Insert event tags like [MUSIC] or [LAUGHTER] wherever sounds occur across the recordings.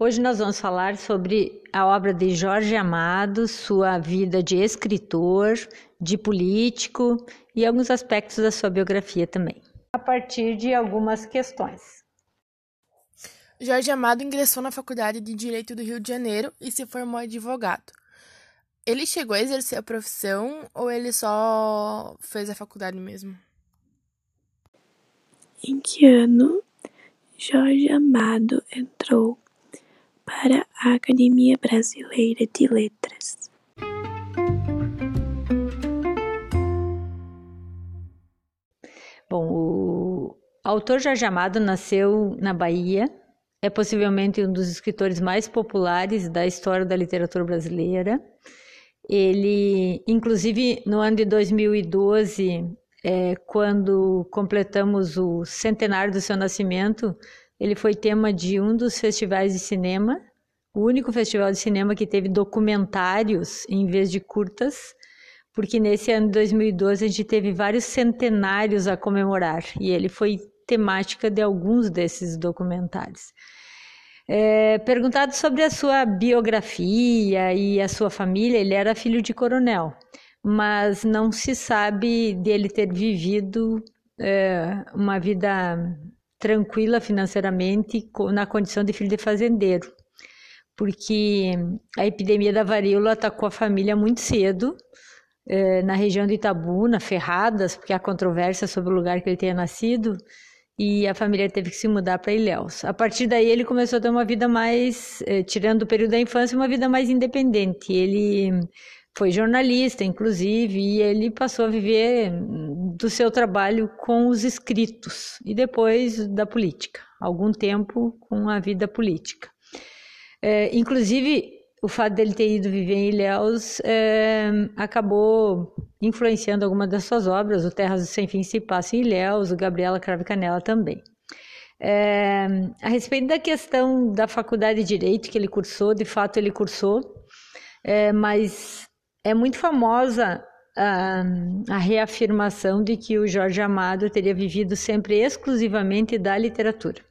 Hoje nós vamos falar sobre a obra de Jorge Amado, sua vida de escritor, de político e alguns aspectos da sua biografia também, a partir de algumas questões. Jorge Amado ingressou na Faculdade de Direito do Rio de Janeiro e se formou advogado. Ele chegou a exercer a profissão ou ele só fez a faculdade mesmo? Em que ano Jorge Amado entrou para a Academia Brasileira de Letras. Bom, o autor Jorge Amado nasceu na Bahia, é possivelmente um dos escritores mais populares da história da literatura brasileira. Ele, inclusive, no ano de 2012, é, quando completamos o centenário do seu nascimento, ele foi tema de um dos festivais de cinema, o único festival de cinema que teve documentários em vez de curtas, porque nesse ano de 2012 a gente teve vários centenários a comemorar e ele foi temática de alguns desses documentários. É, perguntado sobre a sua biografia e a sua família, ele era filho de coronel, mas não se sabe dele ter vivido é, uma vida tranquila financeiramente na condição de filho de fazendeiro, porque a epidemia da varíola atacou a família muito cedo, eh, na região de Itabuna, Ferradas, porque há controvérsia sobre o lugar que ele tenha nascido, e a família teve que se mudar para Ilhéus. A partir daí ele começou a ter uma vida mais, eh, tirando o período da infância, uma vida mais independente. Ele foi jornalista, inclusive, e ele passou a viver do seu trabalho com os escritos e depois da política, algum tempo com a vida política. É, inclusive, o fato dele ter ido viver em Ilhéus é, acabou influenciando algumas das suas obras, o Terras do Sem Fim se passa em Ilhéus, o Gabriela Crave Canela também. É, a respeito da questão da faculdade de Direito que ele cursou, de fato ele cursou, é, mas é muito famosa a, a, reafirmação de que o Jorge Amado teria vivido sempre exclusivamente da literatura.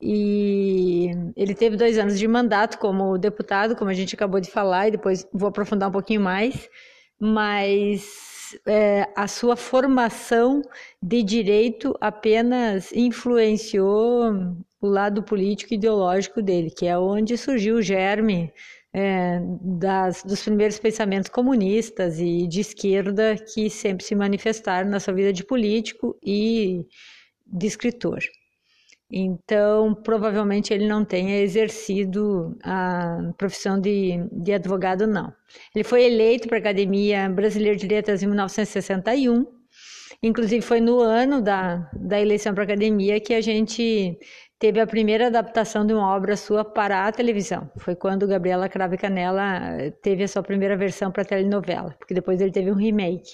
E ele teve dois anos de mandato como deputado, como a gente acabou de falar, e depois vou aprofundar um pouquinho mais, mas é, a sua formação de direito apenas influenciou o lado político e ideológico dele, que é onde surgiu o germe é, das, dos primeiros pensamentos comunistas e de esquerda que sempre se manifestaram na sua vida de político e de escritor. Então, provavelmente ele não tenha exercido a profissão de, de advogado, não. Ele foi eleito para a Academia Brasileira de Letras em 1961. Inclusive, foi no ano da, da eleição para a academia que a gente teve a primeira adaptação de uma obra sua para a televisão. Foi quando Gabriela Crave Canela eh, teve a sua primeira versão para a telenovela, porque depois ele teve um remake.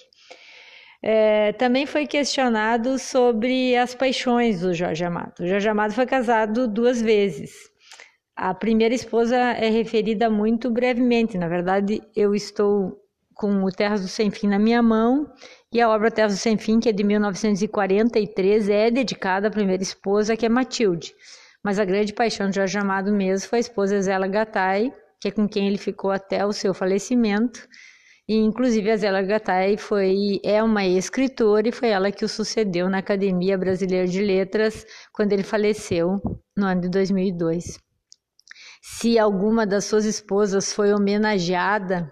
É, também foi questionado sobre as paixões do Jorge Amado. O Jorge Amado foi casado duas vezes. A primeira esposa é referida muito brevemente. Na verdade, eu estou com o Terras do Sem Fim na minha mão e a obra Terras do Sem Fim, que é de 1943, é dedicada à primeira esposa, que é Matilde. Mas a grande paixão de Jorge Amado mesmo foi a esposa Zéla Gattai, que é com quem ele ficou até o seu falecimento. E, inclusive, a Zéla Gattai foi, é uma escritora e foi ela que o sucedeu na Academia Brasileira de Letras quando ele faleceu no ano de 2002. Se alguma das suas esposas foi homenageada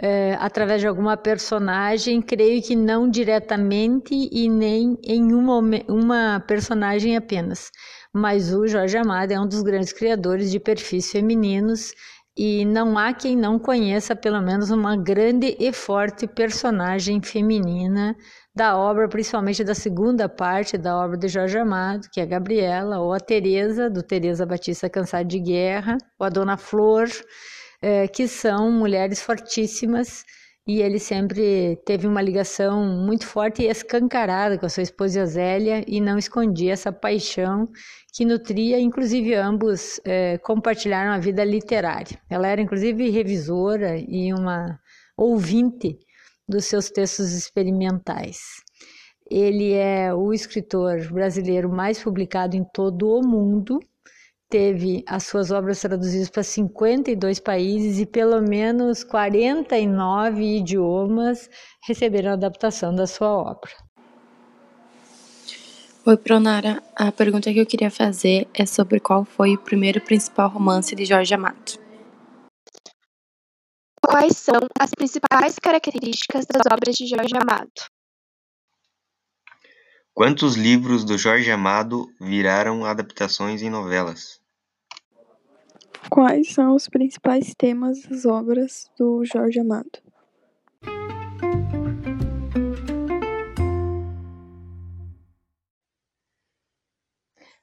é, através de alguma personagem, creio que não diretamente e nem em uma, uma personagem apenas. Mas o Jorge Amado é um dos grandes criadores de perfis femininos e não há quem não conheça pelo menos uma grande e forte personagem feminina da obra, principalmente da segunda parte da obra de Jorge Amado, que é a Gabriela, ou a Teresa, do Teresa Batista Cansada de Guerra, ou a Dona Flor, é, que são mulheres fortíssimas e ele sempre teve uma ligação muito forte e escancarada com a sua esposa Zélia e não escondia essa paixão que nutria, inclusive ambos é, compartilharam a vida literária. Ela era inclusive revisora e uma ouvinte dos seus textos experimentais. Ele é o escritor brasileiro mais publicado em todo o mundo teve as suas obras traduzidas para 52 países e pelo menos 49 idiomas receberam adaptação da sua obra. Oi, Pronara. A pergunta que eu queria fazer é sobre qual foi o primeiro principal romance de Jorge Amado. Quais são as principais características das obras de Jorge Amado? Quantos livros do Jorge Amado viraram adaptações em novelas? Quais são os principais temas das obras do Jorge Amado?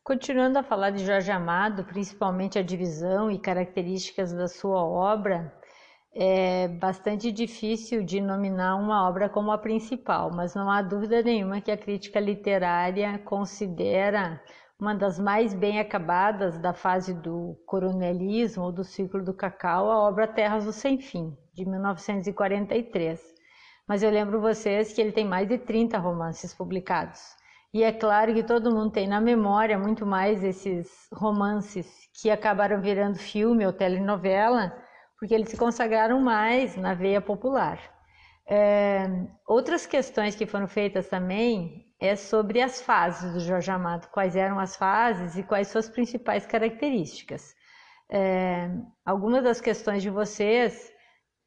Continuando a falar de Jorge Amado, principalmente a divisão e características da sua obra, é bastante difícil de nominar uma obra como a principal, mas não há dúvida nenhuma que a crítica literária considera uma das mais bem acabadas da fase do coronelismo ou do ciclo do cacau, a obra Terras do Sem Fim, de 1943. Mas eu lembro vocês que ele tem mais de 30 romances publicados. E é claro que todo mundo tem na memória muito mais esses romances que acabaram virando filme ou telenovela, porque eles se consagraram mais na veia popular. É, outras questões que foram feitas também é sobre as fases do Jorge Amado, quais eram as fases e quais suas principais características. É, algumas das questões de vocês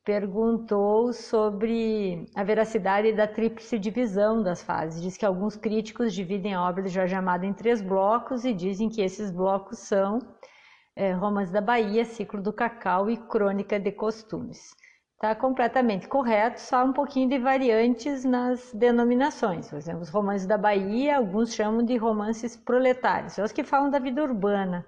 perguntou sobre a veracidade da tríplice divisão das fases. Diz que alguns críticos dividem a obra de Jorge Amado em três blocos e dizem que esses blocos são é, Romance da Bahia, Ciclo do Cacau e Crônica de Costumes. Está completamente correto, só um pouquinho de variantes nas denominações. Por exemplo, os romances da Bahia, alguns chamam de romances proletários, são os que falam da vida urbana,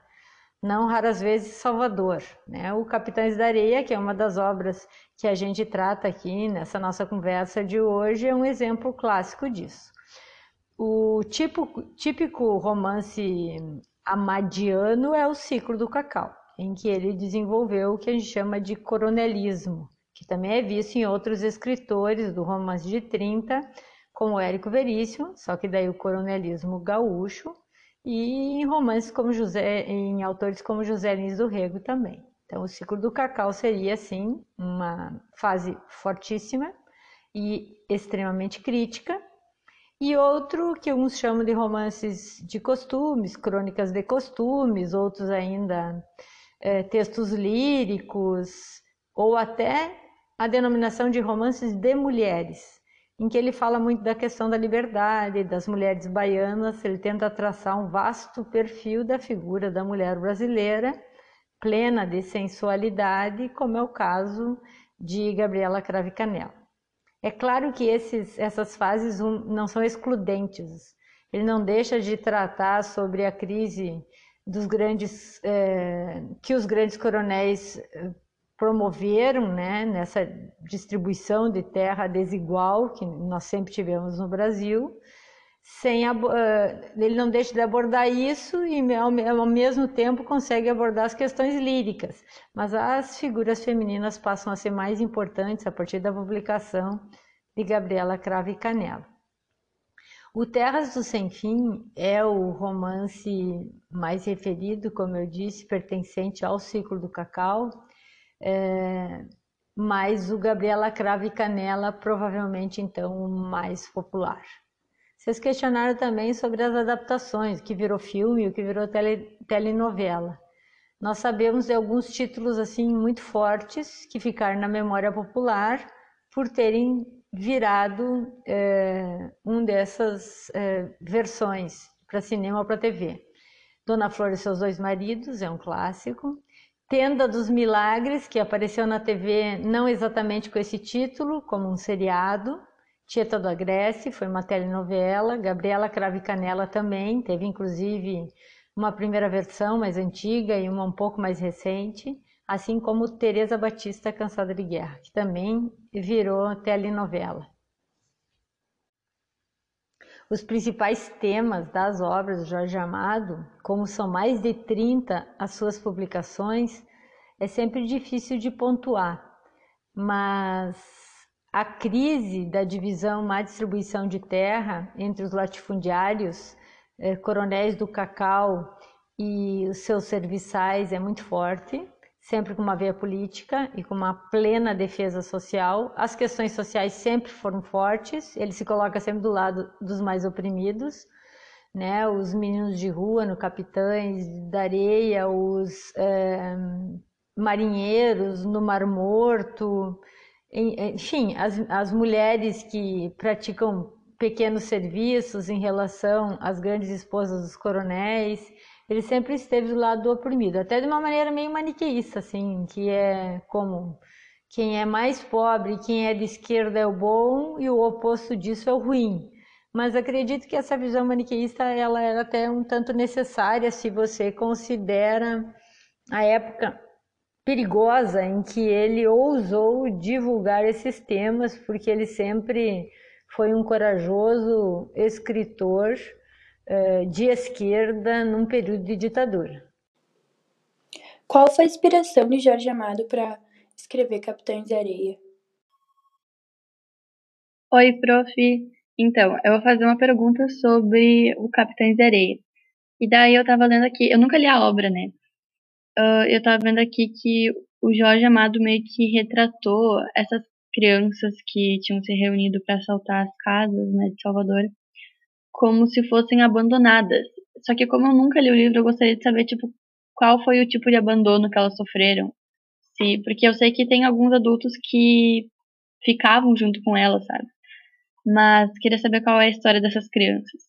não raras vezes Salvador. Né? O Capitães da Areia, que é uma das obras que a gente trata aqui nessa nossa conversa de hoje, é um exemplo clássico disso. O tipo, típico romance amadiano é o ciclo do cacau, em que ele desenvolveu o que a gente chama de coronelismo, que também é visto em outros escritores do romance de 30, como Érico Veríssimo, só que daí o coronelismo gaúcho, e em romances como José, em autores como José Lins do Rego também. Então, o ciclo do cacau seria, assim, uma fase fortíssima e extremamente crítica, e outro que uns chamam de romances de costumes, crônicas de costumes, outros ainda é, textos líricos, ou até a denominação de romances de mulheres, em que ele fala muito da questão da liberdade, das mulheres baianas, ele tenta traçar um vasto perfil da figura da mulher brasileira, plena de sensualidade, como é o caso de Gabriela Crave Canela. É claro que esses, essas fases não são excludentes. Ele não deixa de tratar sobre a crise dos grandes é, que os grandes coronéis eh, promoveram, né, nessa distribuição de terra desigual que nós sempre tivemos no Brasil, sem ele não deixa de abordar isso e ao mesmo tempo consegue abordar as questões líricas, mas as figuras femininas passam a ser mais importantes a partir da publicação de Gabriela Crave Canela. O Terras do Sem Fim é o romance mais referido, como eu disse, pertencente ao ciclo do cacau, é, mas o Gabriela Crave Canela provavelmente então o mais popular. Vocês questionaram também sobre as adaptações, o que virou filme o que virou tele, telenovela. Nós sabemos de alguns títulos assim muito fortes que ficaram na memória popular por terem virado é, um dessas é, versões para cinema ou para TV. Dona Flor e seus dois maridos é um clássico. Tenda dos Milagres, que apareceu na TV não exatamente com esse título, como um seriado, Tieta do Agreste, foi uma telenovela. Gabriela Crave Canela também, teve inclusive uma primeira versão mais antiga e uma um pouco mais recente, assim como Teresa Batista Cansada de Guerra, que também virou telenovela. Os principais temas das obras de Jorge Amado, como são mais de 30 as suas publicações, é sempre difícil de pontuar, mas a crise da divisão má distribuição de terra entre os latifundiários, eh, coronéis do cacau e os seus serviçais é muito forte, sempre com uma veia política e com uma plena defesa social. As questões sociais sempre foram fortes, ele se coloca sempre do lado dos mais oprimidos, né? Os meninos de rua no Capitães da Areia, os é, marinheiros no Mar Morto, enfim, as, as mulheres que praticam pequenos serviços em relação às grandes esposas dos coronéis. Ele sempre esteve do lado do oprimido, até de uma maneira meio maniqueísta, assim, que é como quem é mais pobre, quem é de esquerda é o bom e o oposto disso é o ruim. Mas acredito que essa visão maniqueísta ela era até um tanto necessária se você considera a época perigosa em que ele ousou divulgar esses temas, porque ele sempre foi um corajoso escritor de esquerda num período de ditadura. Qual foi a inspiração de Jorge Amado para escrever Capitães de Areia? Oi, prof. Então, eu vou fazer uma pergunta sobre o Capitães de Areia. E daí eu tava lendo aqui, eu nunca li a obra, né? uh, eu tava vendo aqui que o Jorge Amado meio que retratou essas crianças que tinham se reunido para assaltar as casas né, de Salvador como se fossem abandonadas. Só que como eu nunca li o livro, eu gostaria de saber tipo qual foi o tipo de abandono que elas sofreram. Se, porque eu sei que tem alguns adultos que ficavam junto com elas, sabe? Mas queria saber qual é a história dessas crianças.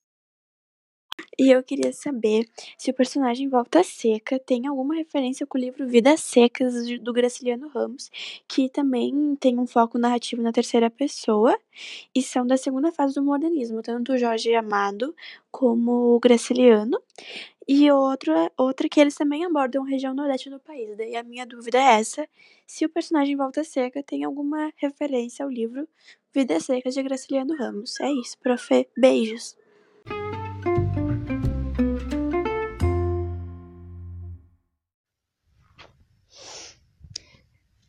E eu queria saber se o personagem Volta Seca tem alguma referência com o livro Vidas Secas do Graciliano Ramos, que também tem um foco narrativo na terceira pessoa e são da segunda fase do modernismo, tanto o Jorge Amado como o Graciliano. E outra, outra que eles também abordam a região nordeste do país. Daí a minha dúvida é essa: se o personagem Volta Seca tem alguma referência ao livro Vidas Secas de Graciliano Ramos. É isso, profe. Beijos.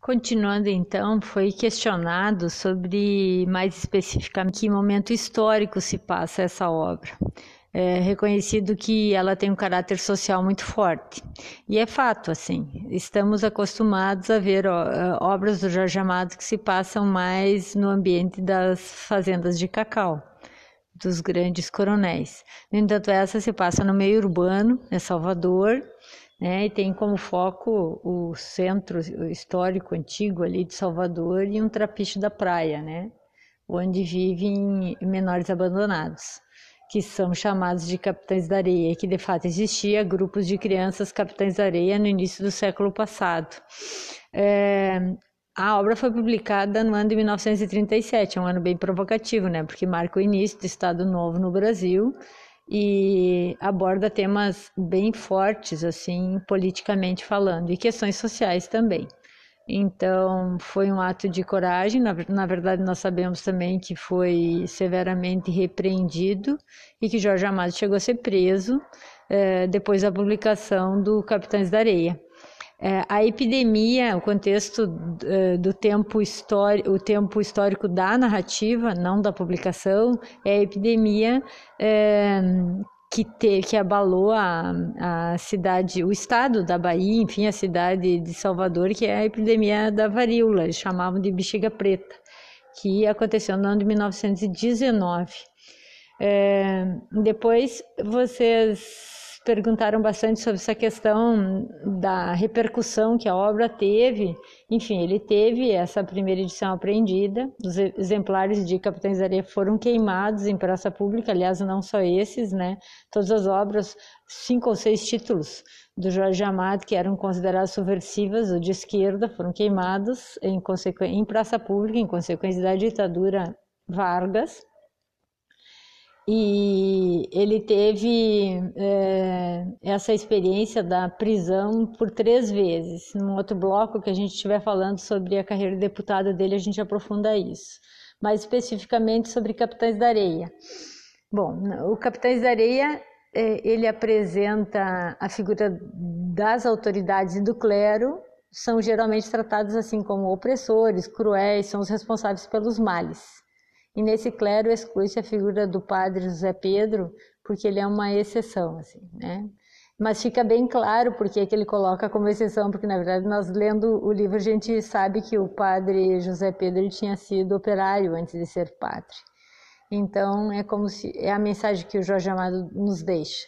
Continuando então, foi questionado sobre mais especificamente que momento histórico se passa essa obra. É reconhecido que ela tem um caráter social muito forte. E é fato, assim, estamos acostumados a ver ó, obras do Jorge Amado que se passam mais no ambiente das fazendas de cacau, dos grandes coronéis. No entanto, essa se passa no meio urbano, em Salvador, né? E tem como foco o centro histórico antigo ali de Salvador e um trapiche da praia, né? Onde vivem menores abandonados, que são chamados de capitães da areia, que de fato existia grupos de crianças capitães da areia no início do século passado. É, a obra foi publicada no ano de 1937, é um ano bem provocativo, né? Porque marca o início do Estado Novo no Brasil e aborda temas bem fortes, assim, politicamente falando, e questões sociais também. Então, foi um ato de coragem. Na, na, verdade, nós sabemos também que foi severamente repreendido e que Jorge Amado chegou a ser preso eh, depois da publicação do Capitães da Areia. É, a epidemia, o contexto uh, do tempo histórico, o tempo histórico da narrativa, não da publicação, é a epidemia é, que, te, que abalou a, a cidade, o estado da Bahia, enfim, a cidade de Salvador, que é a epidemia da varíola, eles chamavam de bexiga preta, que aconteceu no ano de 1919. É, depois vocês perguntaram bastante sobre essa questão da repercussão que a obra teve. Enfim, ele teve essa primeira edição apreendida, os exemplares de Capitães da Areia foram queimados em praça pública, aliás, não só esses, né? Todas as obras, cinco ou seis títulos do Jorge Amado, que eram consideradas subversivas ou de esquerda, foram queimados em, em praça pública, em consequência da ditadura Vargas. E ele teve é, essa experiência da prisão por três vezes. Num outro bloco que a gente estiver falando sobre a carreira de deputado dele, a gente aprofunda isso. Mais especificamente sobre Capitães da Areia. Bom, o Capitães da Areia é, ele apresenta a figura das autoridades e do clero, são geralmente tratados assim como opressores, cruéis, são os responsáveis pelos males. E nesse clero exclui-se a figura do padre José Pedro, porque ele é uma exceção, assim, né? mas fica bem claro porque que ele coloca como exceção, porque na verdade nós lendo o livro a gente sabe que o padre José Pedro tinha sido operário antes de ser padre. Então é como se é a mensagem que o Jorge Amado nos deixa.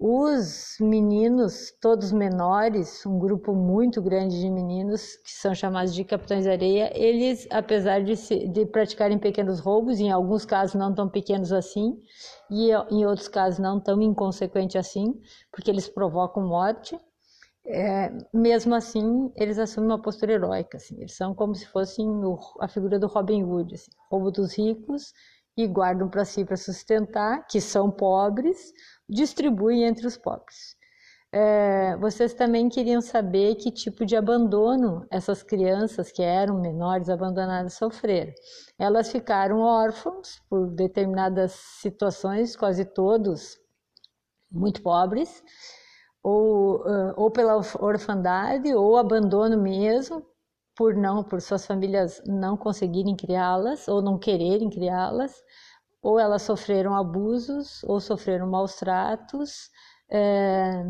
Os meninos, todos menores, um grupo muito grande de meninos, que são chamados de capitães de areia, eles, apesar de, se, de praticarem pequenos roubos, em alguns casos não tão pequenos assim, e em outros casos não tão inconsequentes assim, porque eles provocam morte, é, mesmo assim, eles assumem uma postura heróica. Assim, eles são como se fossem o, a figura do Robin Hood, assim, roubo dos ricos e guardam para si para sustentar, que são pobres, distribui entre os pobres. É, vocês também queriam saber que tipo de abandono essas crianças que eram menores abandonadas sofreram. Elas ficaram órfãos por determinadas situações, quase todos muito pobres, ou, ou pela orfandade, ou abandono mesmo, por não, por suas famílias não conseguirem criá-las ou não quererem criá-las, ou elas sofreram abusos, ou sofreram maus tratos, é,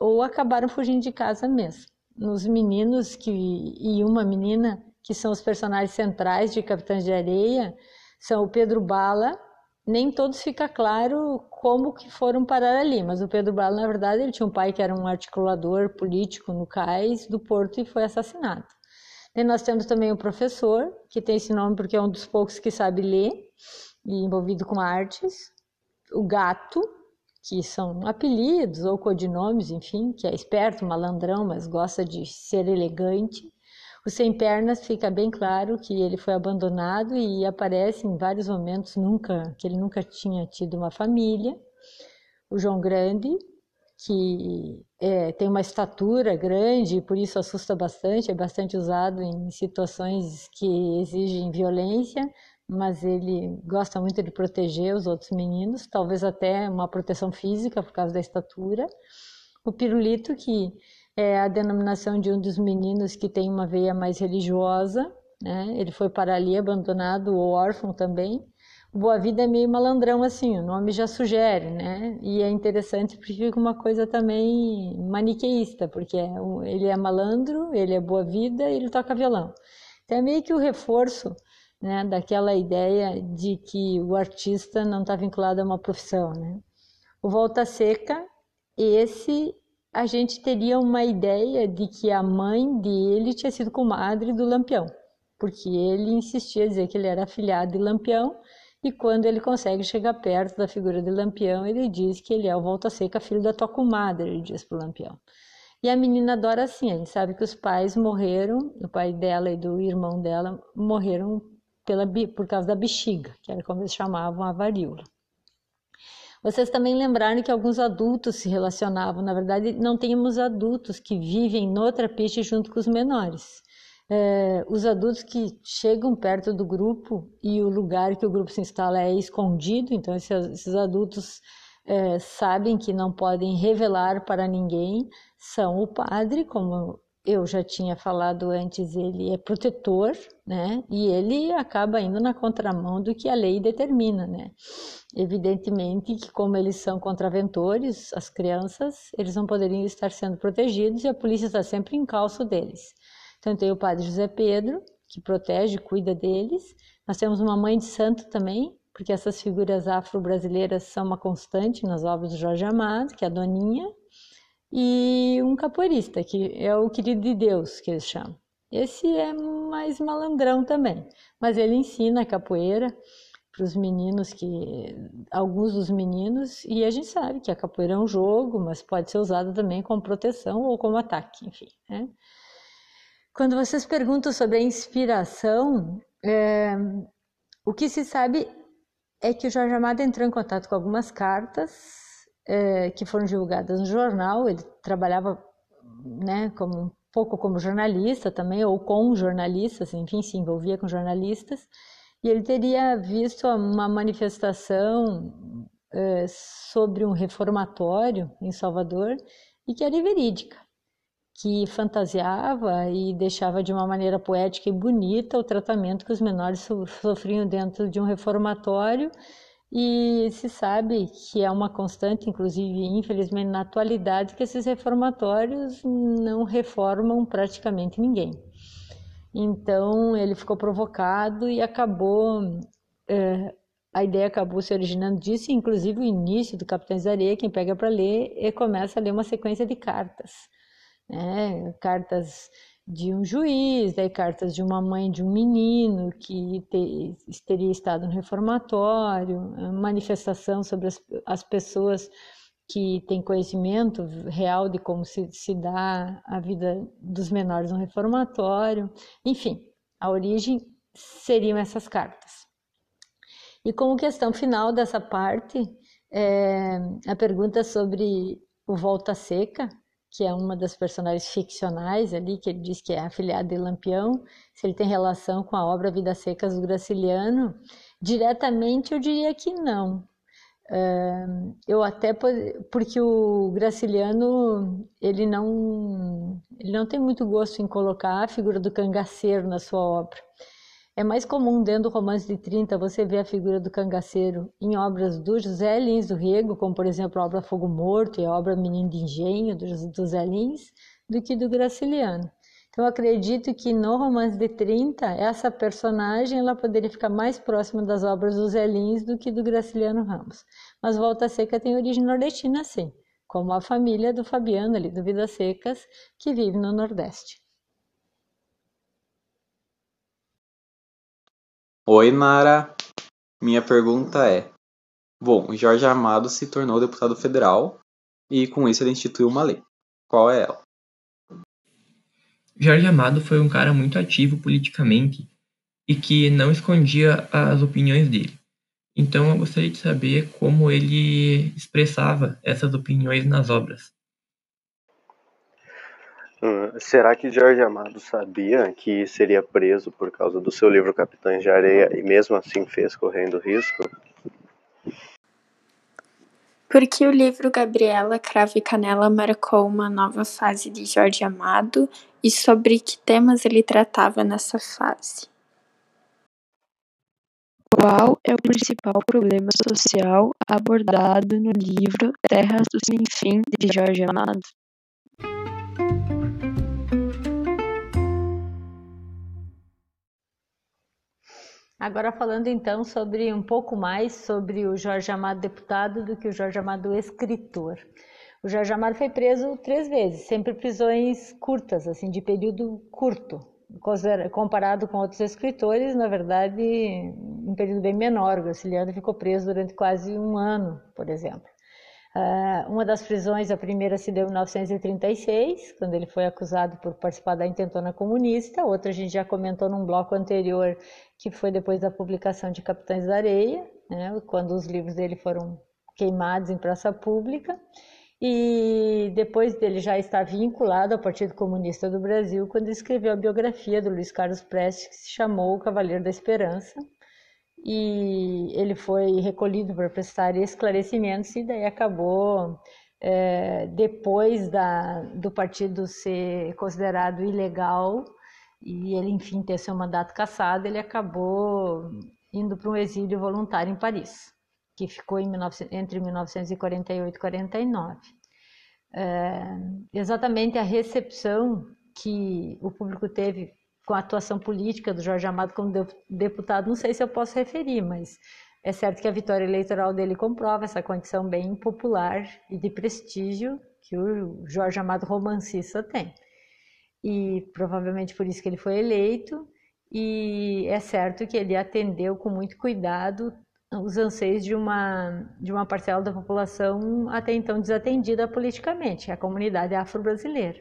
ou acabaram fugindo de casa mesmo. Nos meninos que, e uma menina, que são os personagens centrais de Capitães de Areia, são o Pedro Bala, nem todos fica claro como que foram parar ali, mas o Pedro Bala, na verdade, ele tinha um pai que era um articulador político no cais do Porto e foi assassinado. E nós temos também o professor, que tem esse nome porque é um dos poucos que sabe ler, e envolvido com artes, o gato, que são apelidos ou codinomes, enfim, que é esperto, malandrão, mas gosta de ser elegante. O sem pernas fica bem claro que ele foi abandonado e aparece em vários momentos nunca que ele nunca tinha tido uma família. O João Grande, que é, tem uma estatura grande e por isso assusta bastante, é bastante usado em situações que exigem violência, mas ele gosta muito de proteger os outros meninos, talvez até uma proteção física por causa da estatura. O pirulito, que é a denominação de um dos meninos que tem uma veia mais religiosa, né? Ele foi para ali abandonado ou órfão também. Boa Vida é meio malandrão assim, o nome já sugere, né? E é interessante porque fica uma coisa também maniqueísta, porque é ele é malandro, ele é boa vida, ele toca violão. Então é meio que o reforço né, daquela ideia de que o artista não está vinculado a uma profissão. Né? O Volta Seca, esse a gente teria uma ideia de que a mãe dele tinha sido comadre do Lampião, porque ele insistia a dizer que ele era afilhado de Lampião, e quando ele consegue chegar perto da figura de Lampião, ele diz que ele é o Volta Seca, filho da tua comadre, ele diz para Lampião. E a menina adora assim, a gente sabe que os pais morreram, o pai dela e do irmão dela morreram pela, por causa da bexiga, que era como eles chamavam a varíola. Vocês também lembraram que alguns adultos se relacionavam. Na verdade, não temos adultos que vivem no trapiche junto com os menores. É, os adultos que chegam perto do grupo e o lugar que o grupo se instala é escondido, então esses, esses adultos é, sabem que não podem revelar para ninguém, são o padre, como eu já tinha falado antes, ele é protetor, né? E ele acaba indo na contramão do que a lei determina, né? Evidentemente que como eles são contraventores, as crianças, eles não poderiam estar sendo protegidos e a polícia está sempre em calço deles. Então tem o padre José Pedro, que protege, cuida deles. Nós temos uma mãe de santo também, porque essas figuras afro-brasileiras são uma constante nas obras do Jorge Amado, que é a Doninha, e um capoeirista, que é o querido de Deus, que eles chamam. Esse é mais malandrão também, mas ele ensina a capoeira para os meninos que alguns dos meninos e a gente sabe que a capoeira é um jogo, mas pode ser usada também como proteção ou como ataque, enfim. Né? Quando vocês perguntam sobre a inspiração, é, o que se sabe é que o Jorge Amado entrou em contato com algumas cartas é, que foram divulgadas no jornal. Ele trabalhava né, como, um pouco como jornalista também, ou com jornalistas, enfim, se envolvia com jornalistas. E ele teria visto uma manifestação é, sobre um reformatório em Salvador e que era verídica, que fantasiava e deixava de uma maneira poética e bonita o tratamento que os menores sofriam dentro de um reformatório E se sabe que é uma constante, inclusive, infelizmente, na atualidade, que esses reformatórios não reformam praticamente ninguém. Então, ele ficou provocado e acabou. É, a ideia acabou se originando disso, inclusive o início do Capitães da Areia, quem pega para ler e começa a ler uma sequência de cartas. Né? Cartas de um juiz, daí cartas de uma mãe de um menino que te, teria estado no reformatório, manifestação sobre as, as pessoas que têm conhecimento real de como se, se dá a vida dos menores no reformatório. Enfim, a origem seriam essas cartas. E como questão final dessa parte, é, a pergunta sobre o Volta Seca, que é uma das personagens ficcionais ali, que ele diz que é afiliado de Lampião, se ele tem relação com a obra Vidas Secas do Graciliano, diretamente eu diria que não. eu até porque o Graciliano ele não ele não tem muito gosto em colocar a figura do cangaceiro na sua obra. É mais comum dentro do romance de 30 você ver a figura do cangaceiro em obras do José Lins do Rego, como por exemplo a obra Fogo Morto e a obra Menino de Engenho do José Lins, do que do Graciliano. Então eu acredito que no romance de 30 essa personagem ela poderia ficar mais próxima das obras do Zé Lins do que do Graciliano Ramos. Mas Volta Seca tem origem nordestina sim, como a família do Fabiano ali do Vidas Secas que vive no Nordeste. Oi, Nara. Minha pergunta é: Bom, Jorge Amado se tornou deputado federal e com isso ele instituiu uma lei. Qual é ela? Jorge Amado foi um cara muito ativo politicamente e que não escondia as opiniões dele. Então eu gostaria de saber como ele expressava essas opiniões nas obras. Hum, será que Jorge Amado sabia que seria preso por causa do seu livro Capitães de Areia e mesmo assim fez correndo risco? Porque o livro Gabriela Cravo e Canela marcou uma nova fase de Jorge Amado e sobre que temas ele tratava nessa fase. Qual é o principal problema social abordado no livro Terras do Sem Fim de Jorge Amado? Agora falando então sobre um pouco mais sobre o Jorge Amado deputado do que o Jorge Amado escritor. O Jorge Amado foi preso três vezes, sempre prisões curtas, assim, de período curto, comparado com outros escritores, na verdade, um período bem menor. O Graciliano ficou preso durante quase um ano, por exemplo. Uh, uma das prisões, a primeira se deu em 1936, quando ele foi acusado por participar da intentona comunista. Outra a gente já comentou num bloco anterior, que foi depois da publicação de Capitães da Areia, né, quando os livros dele foram queimados em praça pública. E depois dele já estar vinculado ao Partido Comunista do Brasil, quando escreveu a biografia do Luiz Carlos Prestes, que se chamou O Cavaleiro da Esperança, e ele foi recolhido para prestar esclarecimentos e daí acabou é, depois da, do partido ser considerado ilegal e ele enfim ter seu mandato cassado ele acabou indo para um exílio voluntário em Paris que ficou em 19, entre 1948 e 49 é, exatamente a recepção que o público teve com a atuação política do Jorge Amado como deputado, não sei se eu posso referir, mas é certo que a vitória eleitoral dele comprova essa condição bem popular e de prestígio que o Jorge Amado romancista tem. E provavelmente por isso que ele foi eleito, e é certo que ele atendeu com muito cuidado os anseios de uma, de uma parcela da população até então desatendida politicamente, a comunidade afro-brasileira.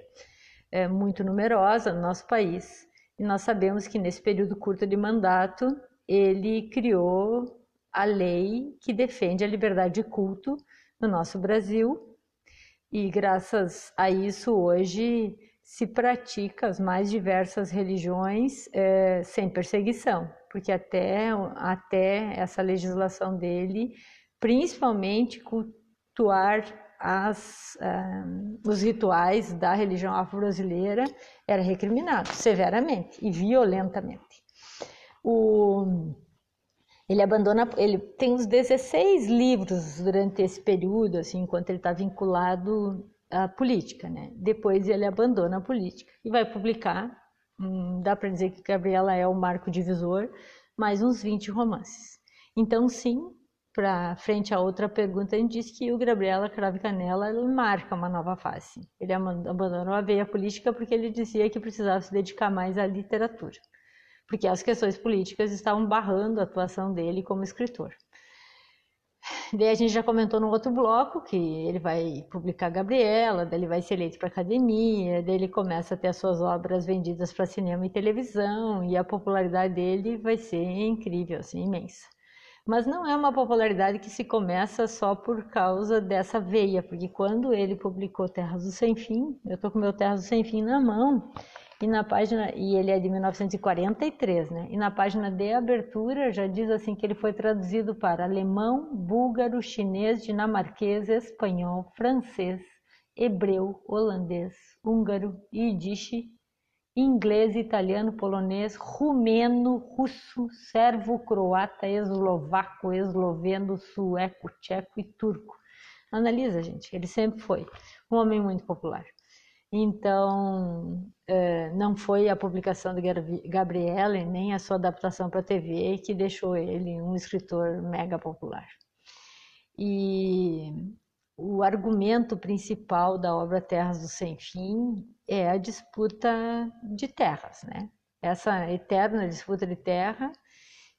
É muito numerosa no nosso país e nós sabemos que nesse período curto de mandato, ele criou a lei que defende a liberdade de culto no nosso Brasil. E graças a isso, hoje se pratica as mais diversas religiões é, sem perseguição, porque até, até essa legislação dele, principalmente cultuar as, uh, os rituais da religião afro-brasileira era recriminado severamente e violentamente. O, Ele abandona, ele tem uns 16 livros durante esse período, assim, enquanto ele está vinculado à política, né? Depois ele abandona a política e vai publicar, hum, dá para dizer que Gabriela é o marco divisor, mais uns 20 romances. Então, sim, para frente a outra pergunta, a gente diz que o Gabriela Cravo Canela marca uma nova fase. Ele abandonou a veia política porque ele dizia que precisava se dedicar mais à literatura porque as questões políticas estavam barrando a atuação dele como escritor. [LAUGHS] Daí a gente já comentou no outro bloco que ele vai publicar Gabriela, daí ele vai ser eleito para academia, daí ele começa a ter as suas obras vendidas para cinema e televisão, e a popularidade dele vai ser incrível, assim, imensa. Mas não é uma popularidade que se começa só por causa dessa veia, porque quando ele publicou Terras do Sem Fim, eu estou com meu Terras do Sem Fim na mão, e na página, e ele é de 1943, né? E na página de abertura já diz assim que ele foi traduzido para alemão, búlgaro, chinês, dinamarquês, espanhol, francês, hebreu, holandês, húngaro, yiddish, inglês, italiano, polonês, rumeno, russo, servo, croata, eslovaco, esloveno, sueco, tcheco e turco. Analisa, gente, ele sempre foi um homem muito popular. Então, é, não foi a publicação de Gabriele nem a sua adaptação para a TV que deixou ele um escritor mega popular. E o argumento principal da obra Terras do Sem Fim é a disputa de terras, né? Essa eterna disputa de terra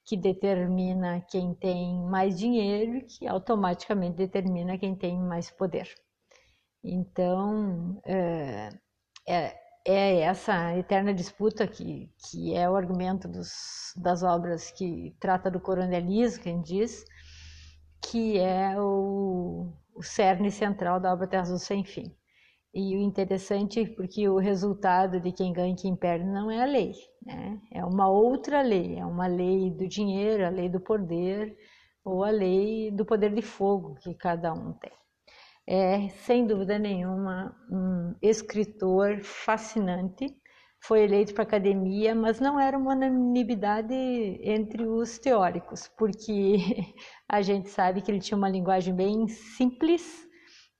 que determina quem tem mais dinheiro, que automaticamente determina quem tem mais poder. Então, é, é, é, essa eterna disputa que, que é o argumento dos, das obras que trata do coronelismo, quem diz, que é o, o cerne central da obra Terra do Sem Fim. E o interessante porque o resultado de quem ganha e quem perde não é a lei, né? é uma outra lei, é uma lei do dinheiro, a lei do poder, ou a lei do poder de fogo que cada um tem é, sem dúvida nenhuma, um escritor fascinante. Foi eleito para a academia, mas não era uma unanimidade entre os teóricos, porque [LAUGHS] a gente sabe que ele tinha uma linguagem bem simples,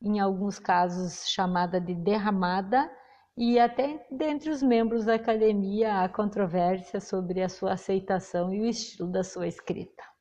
em alguns casos chamada de derramada, e até dentre os membros da academia há controvérsia sobre a sua aceitação e o estilo da sua escrita.